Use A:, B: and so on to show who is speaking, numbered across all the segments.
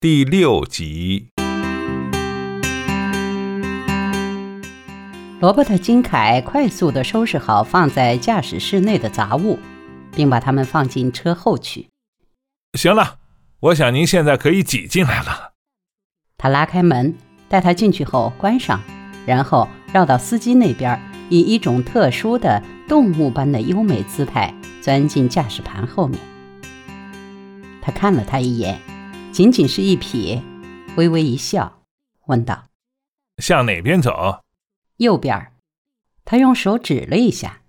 A: 第六集。
B: 罗伯特·金凯快速的收拾好放在驾驶室内的杂物，并把它们放进车后去。
A: 行了，我想您现在可以挤进来了。
B: 他拉开门，带他进去后关上，然后绕到司机那边，以一种特殊的动物般的优美姿态钻进驾驶盘后面。他看了他一眼，仅仅是一瞥，微微一笑，问道：“
A: 向哪边走？”
B: 右边，他用手指了一下。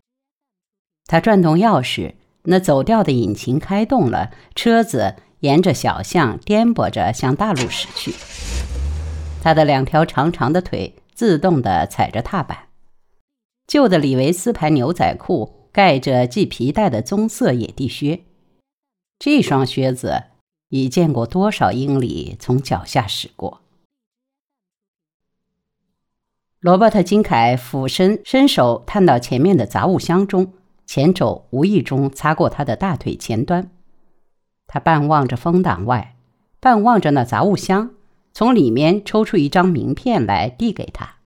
B: 他转动钥匙，那走掉的引擎开动了，车子沿着小巷颠簸着向大路驶去。他的两条长长的腿自动地踩着踏板，旧的李维斯牌牛仔裤盖着系皮带的棕色野地靴，这双靴子已见过多少英里从脚下驶过。罗伯特·金凯俯身，伸手探到前面的杂物箱中，前肘无意中擦过他的大腿前端。他半望着风挡外，半望着那杂物箱，从里面抽出一张名片来，递给他。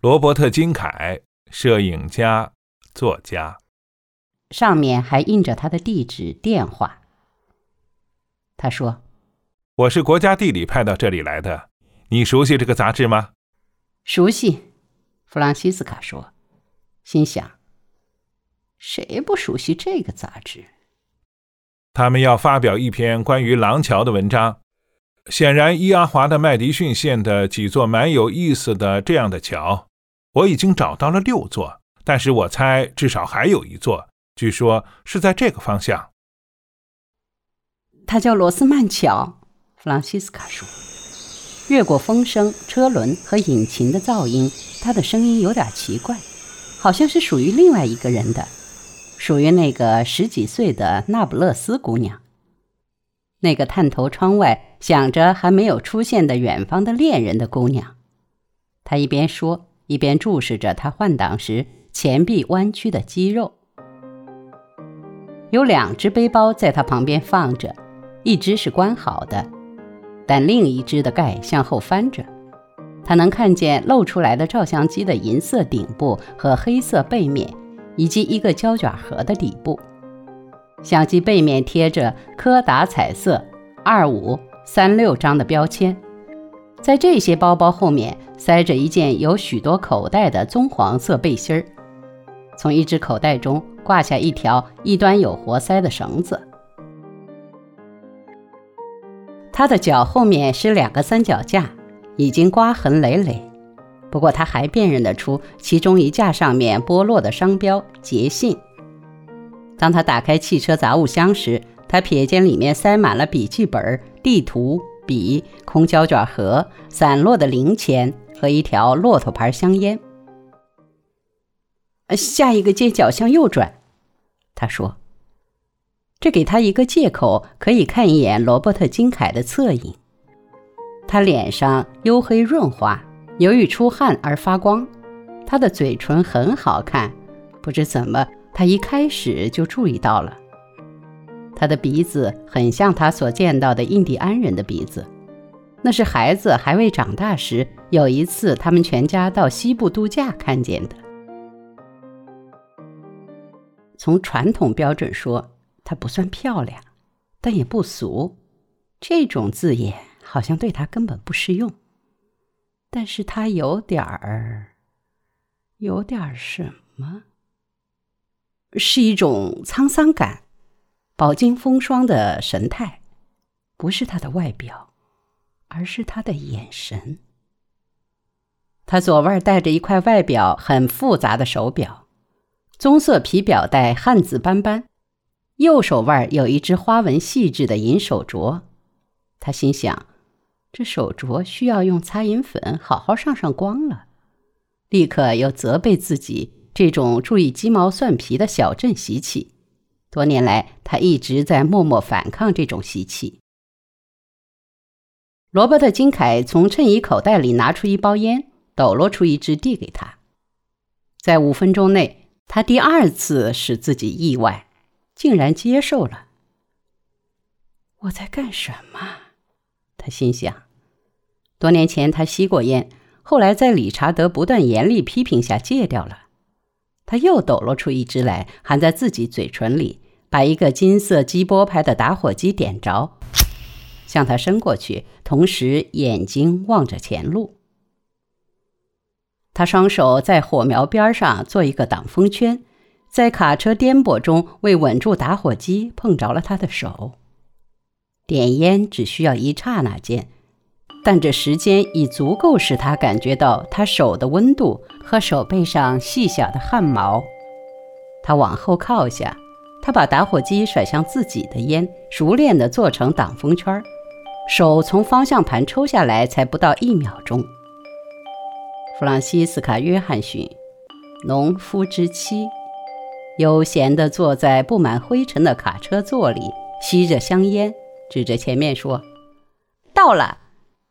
A: 罗伯特·金凯，摄影家、作家。
B: 上面还印着他的地址、电话。他说：“
A: 我是国家地理派到这里来的。你熟悉这个杂志吗？”
B: 熟悉，弗朗西斯卡说，心想：谁不熟悉这个杂志？
A: 他们要发表一篇关于廊桥的文章。显然，伊阿华的麦迪逊县的几座蛮有意思的这样的桥，我已经找到了六座，但是我猜至少还有一座，据说是在这个方向。
B: 它叫罗斯曼乔，弗朗西斯卡说。越过风声、车轮和引擎的噪音，他的声音有点奇怪，好像是属于另外一个人的，属于那个十几岁的那不勒斯姑娘。那个探头窗外想着还没有出现的远方的恋人的姑娘。他一边说，一边注视着他换挡时前臂弯曲的肌肉。有两只背包在他旁边放着，一只是关好的。但另一只的盖向后翻着，他能看见露出来的照相机的银色顶部和黑色背面，以及一个胶卷盒的底部。相机背面贴着柯达彩色二五三六张的标签，在这些包包后面塞着一件有许多口袋的棕黄色背心儿，从一只口袋中挂下一条一端有活塞的绳子。他的脚后面是两个三脚架，已经刮痕累累，不过他还辨认得出其中一架上面剥落的商标“捷信”。当他打开汽车杂物箱时，他瞥见里面塞满了笔记本、地图、笔、空胶卷盒、散落的零钱和一条骆驼牌香烟。下一个街角向右转，他说。这给他一个借口，可以看一眼罗伯特·金凯的侧影。他脸上黝黑润滑，由于出汗而发光。他的嘴唇很好看，不知怎么，他一开始就注意到了。他的鼻子很像他所见到的印第安人的鼻子，那是孩子还未长大时有一次他们全家到西部度假看见的。从传统标准说。她不算漂亮，但也不俗。这种字眼好像对她根本不适用。但是她有点儿，有点儿什么？是一种沧桑感，饱经风霜的神态。不是她的外表，而是她的眼神。她左腕戴着一块外表很复杂的手表，棕色皮表带汗渍斑斑。右手腕有一只花纹细致的银手镯，他心想：这手镯需要用擦银粉好好上上光了。立刻又责备自己这种注意鸡毛蒜皮的小镇习气。多年来，他一直在默默反抗这种习气。罗伯特·金凯从衬衣口袋里拿出一包烟，抖落出一支递给他。在五分钟内，他第二次使自己意外。竟然接受了。我在干什么？他心想。多年前他吸过烟，后来在理查德不断严厉批评下戒掉了。他又抖落出一支来，含在自己嘴唇里，把一个金色基波牌的打火机点着，向他伸过去，同时眼睛望着前路。他双手在火苗边上做一个挡风圈，在卡车颠簸中，为稳住打火机，碰着了他的手。点烟只需要一刹那间。但这时间已足够使他感觉到他手的温度和手背上细小的汗毛。他往后靠下，他把打火机甩向自己的烟，熟练地做成挡风圈手从方向盘抽下来才不到一秒钟。弗朗西斯卡·约翰逊，农夫之妻，悠闲地坐在布满灰尘的卡车座里，吸着香烟，指着前面说：“到了。”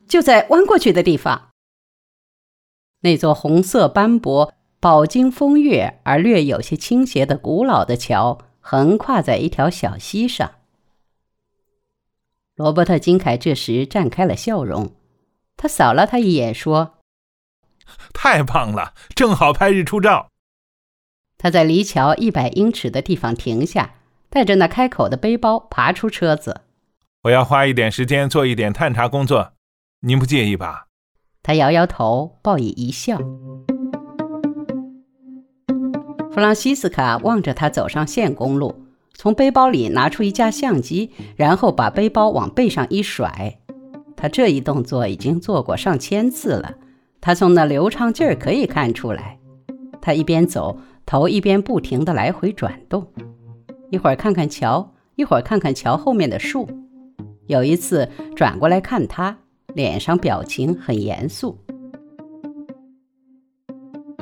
B: 就在弯过去的地方，那座红色斑驳、饱经风月而略有些倾斜的古老的桥，横跨在一条小溪上。罗伯特·金凯这时绽开了笑容，他扫了他一眼，说：“
A: 太棒了，正好拍日出照。”
B: 他在离桥一百英尺的地方停下，带着那开口的背包爬出车子。
A: 我要花一点时间做一点探查工作。您不介意吧？
B: 他摇摇头，报以一笑。弗朗西斯卡望着他走上县公路，从背包里拿出一架相机，然后把背包往背上一甩。他这一动作已经做过上千次了，他从那流畅劲儿可以看出来。他一边走，头一边不停地来回转动，一会儿看看桥，一会儿看看桥后面的树。有一次转过来看他。脸上表情很严肃。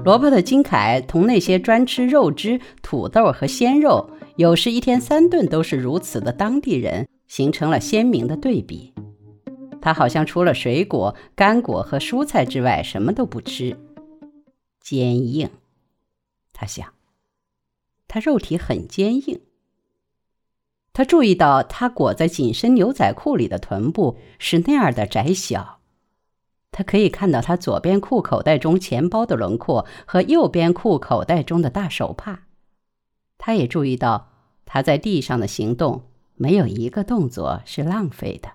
B: 罗伯特·金凯同那些专吃肉汁、土豆和鲜肉，有时一天三顿都是如此的当地人，形成了鲜明的对比。他好像除了水果、干果和蔬菜之外，什么都不吃。坚硬，他想，他肉体很坚硬。他注意到他裹在紧身牛仔裤里的臀部是那样的窄小，他可以看到他左边裤口袋中钱包的轮廓和右边裤口袋中的大手帕。他也注意到他在地上的行动没有一个动作是浪费的。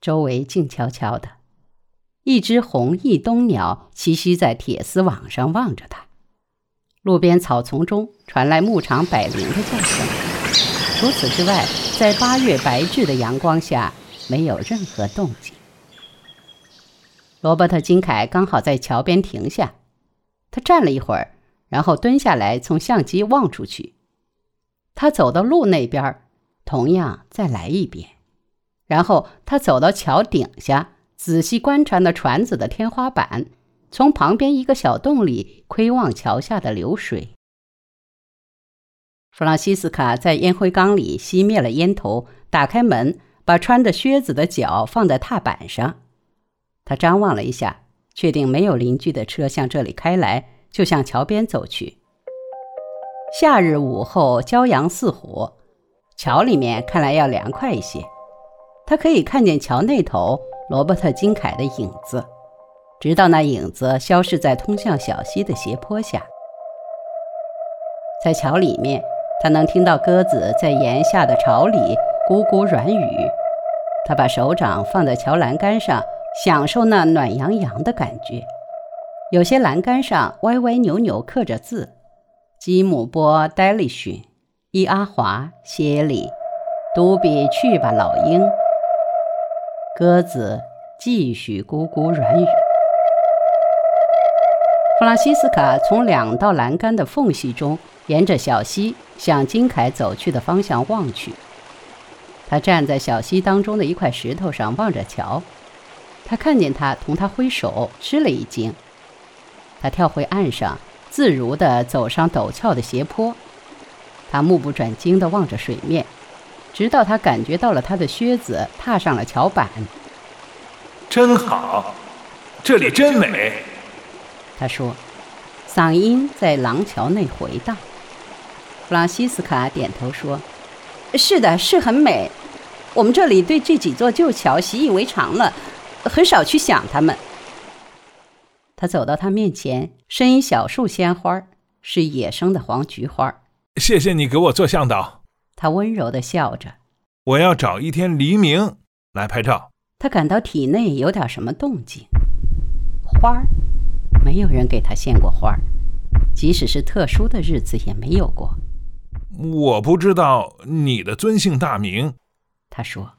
B: 周围静悄悄的，一只红翼冬鸟栖息在铁丝网上望着他。路边草丛中传来牧场百灵的叫声。除此之外，在八月白炽的阳光下，没有任何动静。罗伯特·金凯刚好在桥边停下，他站了一会儿，然后蹲下来，从相机望出去。他走到路那边，同样再来一遍，然后他走到桥顶下，仔细观察那船子的天花板。从旁边一个小洞里窥望桥下的流水。弗朗西斯卡在烟灰缸里熄灭了烟头，打开门，把穿着靴子的脚放在踏板上。他张望了一下，确定没有邻居的车向这里开来，就向桥边走去。夏日午后，骄阳似火，桥里面看来要凉快一些。他可以看见桥那头罗伯特·金凯的影子。直到那影子消失在通向小溪的斜坡下，在桥里面，他能听到鸽子在檐下的巢里咕咕软语。他把手掌放在桥栏杆上，享受那暖洋洋的感觉。有些栏杆上歪歪扭扭刻着字：“吉姆波戴利逊，伊阿华·歇里，都比去吧，老鹰。”鸽子继续咕咕软语。弗朗西斯卡从两道栏杆的缝隙中，沿着小溪向金凯走去的方向望去。他站在小溪当中的一块石头上望着桥。他看见他同他挥手，吃了一惊。他跳回岸上，自如地走上陡峭的斜坡。他目不转睛地望着水面，直到他感觉到了他的靴子踏上了桥板。
A: 真好，这里真美。
B: 他说：“嗓音在廊桥内回荡。”弗朗西斯卡点头说：“是的，是很美。我们这里对这几座旧桥习以为常了，很少去想它们。他走到他面前，伸一小束鲜花，是野生的黄菊花。
A: 谢谢你给我做向导。
B: 他温柔地笑着。
A: 我要找一天黎明来拍照。
B: 他感到体内有点什么动静。花儿，没有人给他献过花儿，即使是特殊的日子也没有过。
A: 我不知道你的尊姓大名。
B: 他说，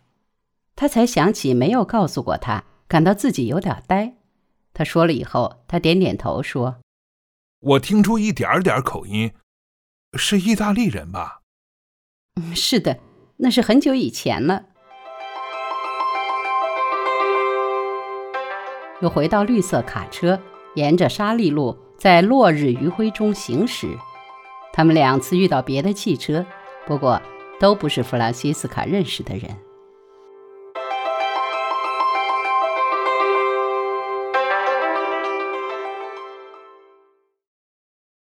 B: 他才想起没有告诉过他，感到自己有点呆。他说了以后，他点点头说：“
A: 我听出一点点口音，是意大利人吧？”“
B: 嗯，是的，那是很久以前了。”又回到绿色卡车，沿着沙砾路在落日余晖中行驶。他们两次遇到别的汽车，不过都不是弗朗西斯卡认识的人。